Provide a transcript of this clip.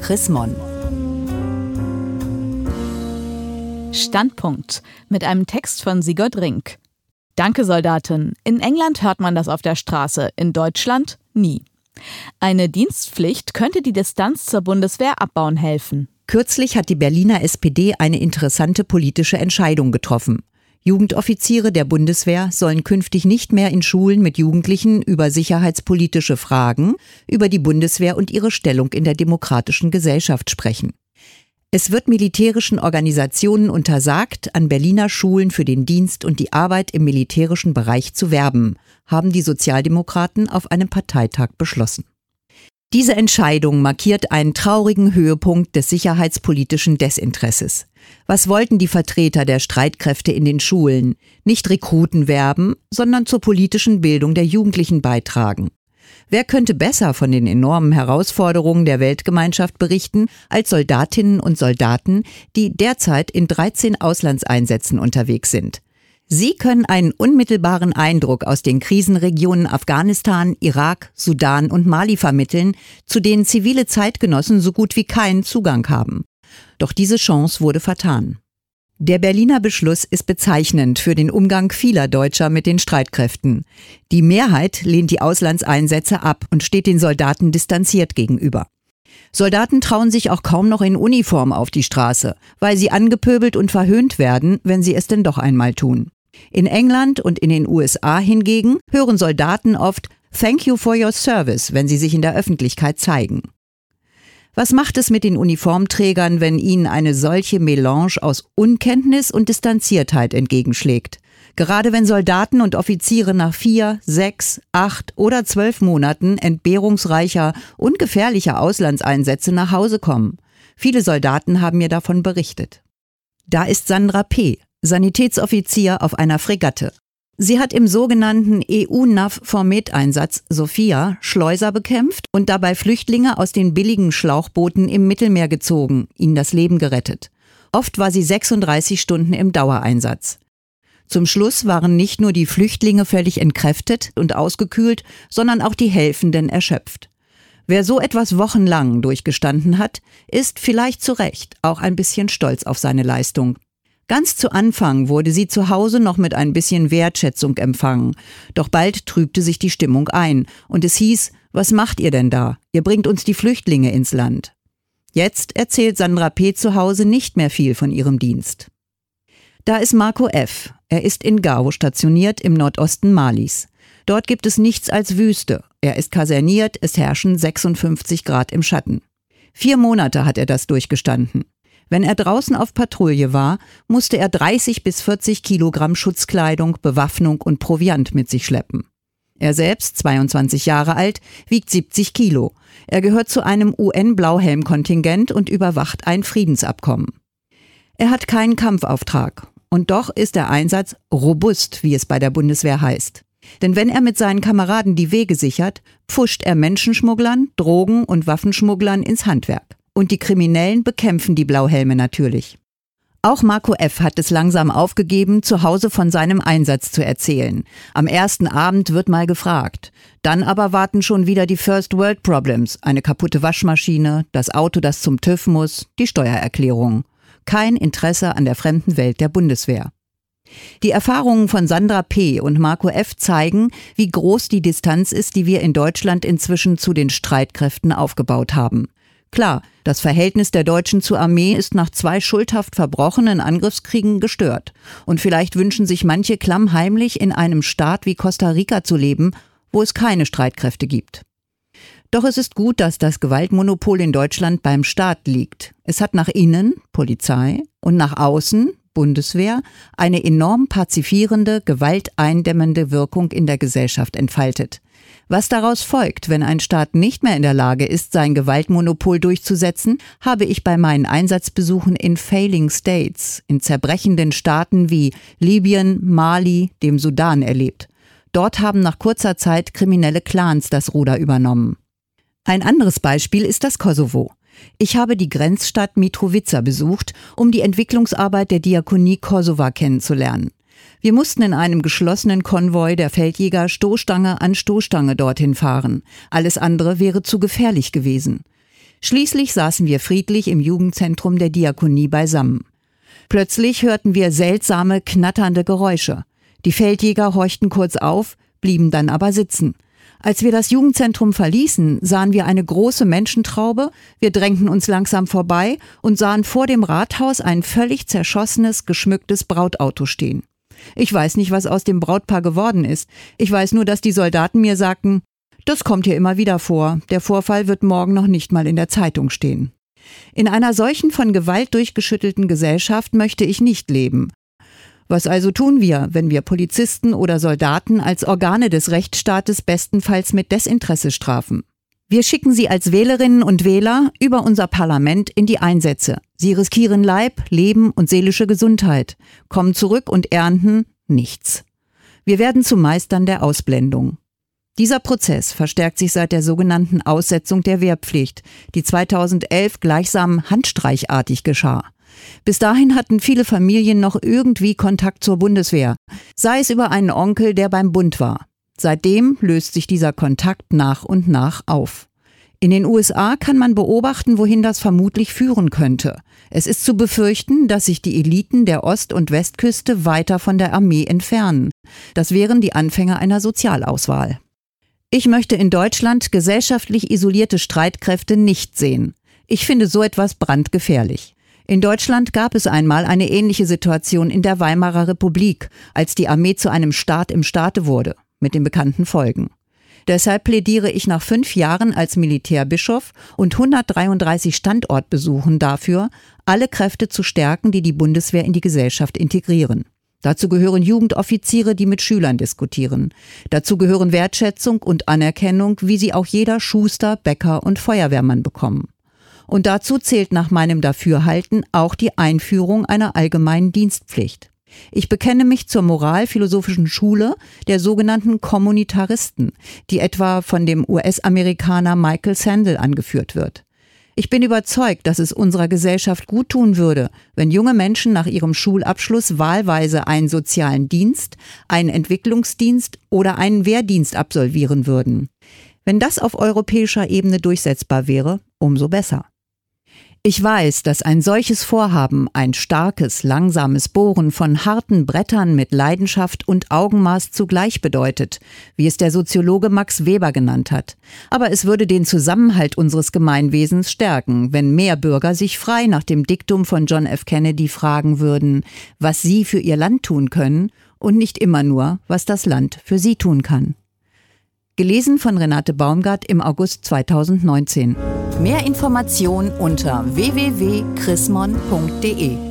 Chris Mon. Standpunkt mit einem Text von Sigurd Rink. Danke, Soldatin. In England hört man das auf der Straße, in Deutschland nie. Eine Dienstpflicht könnte die Distanz zur Bundeswehr abbauen helfen. Kürzlich hat die Berliner SPD eine interessante politische Entscheidung getroffen. Jugendoffiziere der Bundeswehr sollen künftig nicht mehr in Schulen mit Jugendlichen über sicherheitspolitische Fragen, über die Bundeswehr und ihre Stellung in der demokratischen Gesellschaft sprechen. Es wird militärischen Organisationen untersagt, an Berliner Schulen für den Dienst und die Arbeit im militärischen Bereich zu werben, haben die Sozialdemokraten auf einem Parteitag beschlossen. Diese Entscheidung markiert einen traurigen Höhepunkt des sicherheitspolitischen Desinteresses. Was wollten die Vertreter der Streitkräfte in den Schulen? Nicht Rekruten werben, sondern zur politischen Bildung der Jugendlichen beitragen. Wer könnte besser von den enormen Herausforderungen der Weltgemeinschaft berichten als Soldatinnen und Soldaten, die derzeit in 13 Auslandseinsätzen unterwegs sind? Sie können einen unmittelbaren Eindruck aus den Krisenregionen Afghanistan, Irak, Sudan und Mali vermitteln, zu denen zivile Zeitgenossen so gut wie keinen Zugang haben. Doch diese Chance wurde vertan. Der Berliner Beschluss ist bezeichnend für den Umgang vieler Deutscher mit den Streitkräften. Die Mehrheit lehnt die Auslandseinsätze ab und steht den Soldaten distanziert gegenüber. Soldaten trauen sich auch kaum noch in Uniform auf die Straße, weil sie angepöbelt und verhöhnt werden, wenn sie es denn doch einmal tun. In England und in den USA hingegen hören Soldaten oft Thank you for your service, wenn sie sich in der Öffentlichkeit zeigen. Was macht es mit den Uniformträgern, wenn ihnen eine solche Melange aus Unkenntnis und Distanziertheit entgegenschlägt? Gerade wenn Soldaten und Offiziere nach vier, sechs, acht oder zwölf Monaten entbehrungsreicher und gefährlicher Auslandseinsätze nach Hause kommen. Viele Soldaten haben mir davon berichtet. Da ist Sandra P., Sanitätsoffizier auf einer Fregatte. Sie hat im sogenannten EU-NAV-Formet-Einsatz Sophia Schleuser bekämpft und dabei Flüchtlinge aus den billigen Schlauchbooten im Mittelmeer gezogen, ihnen das Leben gerettet. Oft war sie 36 Stunden im Dauereinsatz. Zum Schluss waren nicht nur die Flüchtlinge völlig entkräftet und ausgekühlt, sondern auch die Helfenden erschöpft. Wer so etwas wochenlang durchgestanden hat, ist vielleicht zu Recht auch ein bisschen stolz auf seine Leistung. Ganz zu Anfang wurde sie zu Hause noch mit ein bisschen Wertschätzung empfangen. Doch bald trübte sich die Stimmung ein und es hieß, was macht ihr denn da? Ihr bringt uns die Flüchtlinge ins Land. Jetzt erzählt Sandra P. zu Hause nicht mehr viel von ihrem Dienst. Da ist Marco F. Er ist in Gao stationiert im Nordosten Malis. Dort gibt es nichts als Wüste. Er ist kaserniert, es herrschen 56 Grad im Schatten. Vier Monate hat er das durchgestanden. Wenn er draußen auf Patrouille war, musste er 30 bis 40 Kilogramm Schutzkleidung, Bewaffnung und Proviant mit sich schleppen. Er selbst, 22 Jahre alt, wiegt 70 Kilo. Er gehört zu einem UN-Blauhelm-Kontingent und überwacht ein Friedensabkommen. Er hat keinen Kampfauftrag. Und doch ist der Einsatz robust, wie es bei der Bundeswehr heißt. Denn wenn er mit seinen Kameraden die Wege sichert, pfuscht er Menschenschmugglern, Drogen- und Waffenschmugglern ins Handwerk. Und die Kriminellen bekämpfen die Blauhelme natürlich. Auch Marco F. hat es langsam aufgegeben, zu Hause von seinem Einsatz zu erzählen. Am ersten Abend wird mal gefragt. Dann aber warten schon wieder die First World Problems. Eine kaputte Waschmaschine, das Auto, das zum TÜV muss, die Steuererklärung. Kein Interesse an der fremden Welt der Bundeswehr. Die Erfahrungen von Sandra P. und Marco F. zeigen, wie groß die Distanz ist, die wir in Deutschland inzwischen zu den Streitkräften aufgebaut haben. Klar, das Verhältnis der Deutschen zur Armee ist nach zwei schuldhaft verbrochenen Angriffskriegen gestört. Und vielleicht wünschen sich manche klammheimlich in einem Staat wie Costa Rica zu leben, wo es keine Streitkräfte gibt. Doch es ist gut, dass das Gewaltmonopol in Deutschland beim Staat liegt. Es hat nach innen, Polizei, und nach außen, Bundeswehr, eine enorm pazifierende, gewalteindämmende Wirkung in der Gesellschaft entfaltet. Was daraus folgt, wenn ein Staat nicht mehr in der Lage ist, sein Gewaltmonopol durchzusetzen, habe ich bei meinen Einsatzbesuchen in Failing States, in zerbrechenden Staaten wie Libyen, Mali, dem Sudan erlebt. Dort haben nach kurzer Zeit kriminelle Clans das Ruder übernommen. Ein anderes Beispiel ist das Kosovo. Ich habe die Grenzstadt Mitrovica besucht, um die Entwicklungsarbeit der Diakonie Kosova kennenzulernen. Wir mussten in einem geschlossenen Konvoi der Feldjäger Stoßstange an Stoßstange dorthin fahren. Alles andere wäre zu gefährlich gewesen. Schließlich saßen wir friedlich im Jugendzentrum der Diakonie beisammen. Plötzlich hörten wir seltsame, knatternde Geräusche. Die Feldjäger horchten kurz auf, blieben dann aber sitzen. Als wir das Jugendzentrum verließen, sahen wir eine große Menschentraube, wir drängten uns langsam vorbei und sahen vor dem Rathaus ein völlig zerschossenes, geschmücktes Brautauto stehen. Ich weiß nicht, was aus dem Brautpaar geworden ist. Ich weiß nur, dass die Soldaten mir sagten, das kommt hier immer wieder vor. Der Vorfall wird morgen noch nicht mal in der Zeitung stehen. In einer solchen von Gewalt durchgeschüttelten Gesellschaft möchte ich nicht leben. Was also tun wir, wenn wir Polizisten oder Soldaten als Organe des Rechtsstaates bestenfalls mit Desinteresse strafen? Wir schicken sie als Wählerinnen und Wähler über unser Parlament in die Einsätze. Sie riskieren Leib, Leben und seelische Gesundheit, kommen zurück und ernten nichts. Wir werden zu Meistern der Ausblendung. Dieser Prozess verstärkt sich seit der sogenannten Aussetzung der Wehrpflicht, die 2011 gleichsam handstreichartig geschah. Bis dahin hatten viele Familien noch irgendwie Kontakt zur Bundeswehr, sei es über einen Onkel, der beim Bund war. Seitdem löst sich dieser Kontakt nach und nach auf. In den USA kann man beobachten, wohin das vermutlich führen könnte. Es ist zu befürchten, dass sich die Eliten der Ost- und Westküste weiter von der Armee entfernen. Das wären die Anfänge einer Sozialauswahl. Ich möchte in Deutschland gesellschaftlich isolierte Streitkräfte nicht sehen. Ich finde so etwas brandgefährlich. In Deutschland gab es einmal eine ähnliche Situation in der Weimarer Republik, als die Armee zu einem Staat im Staate wurde, mit den bekannten Folgen. Deshalb plädiere ich nach fünf Jahren als Militärbischof und 133 Standortbesuchen dafür, alle Kräfte zu stärken, die die Bundeswehr in die Gesellschaft integrieren. Dazu gehören Jugendoffiziere, die mit Schülern diskutieren. Dazu gehören Wertschätzung und Anerkennung, wie sie auch jeder Schuster, Bäcker und Feuerwehrmann bekommen. Und dazu zählt nach meinem Dafürhalten auch die Einführung einer allgemeinen Dienstpflicht. Ich bekenne mich zur moralphilosophischen Schule der sogenannten Kommunitaristen, die etwa von dem US-Amerikaner Michael Sandel angeführt wird. Ich bin überzeugt, dass es unserer Gesellschaft gut tun würde, wenn junge Menschen nach ihrem Schulabschluss wahlweise einen sozialen Dienst, einen Entwicklungsdienst oder einen Wehrdienst absolvieren würden. Wenn das auf europäischer Ebene durchsetzbar wäre, umso besser. Ich weiß, dass ein solches Vorhaben ein starkes, langsames Bohren von harten Brettern mit Leidenschaft und Augenmaß zugleich bedeutet, wie es der Soziologe Max Weber genannt hat. Aber es würde den Zusammenhalt unseres Gemeinwesens stärken, wenn mehr Bürger sich frei nach dem Diktum von John F. Kennedy fragen würden, was sie für ihr Land tun können und nicht immer nur, was das Land für sie tun kann. Gelesen von Renate Baumgart im August 2019. Mehr Informationen unter www.chrismon.de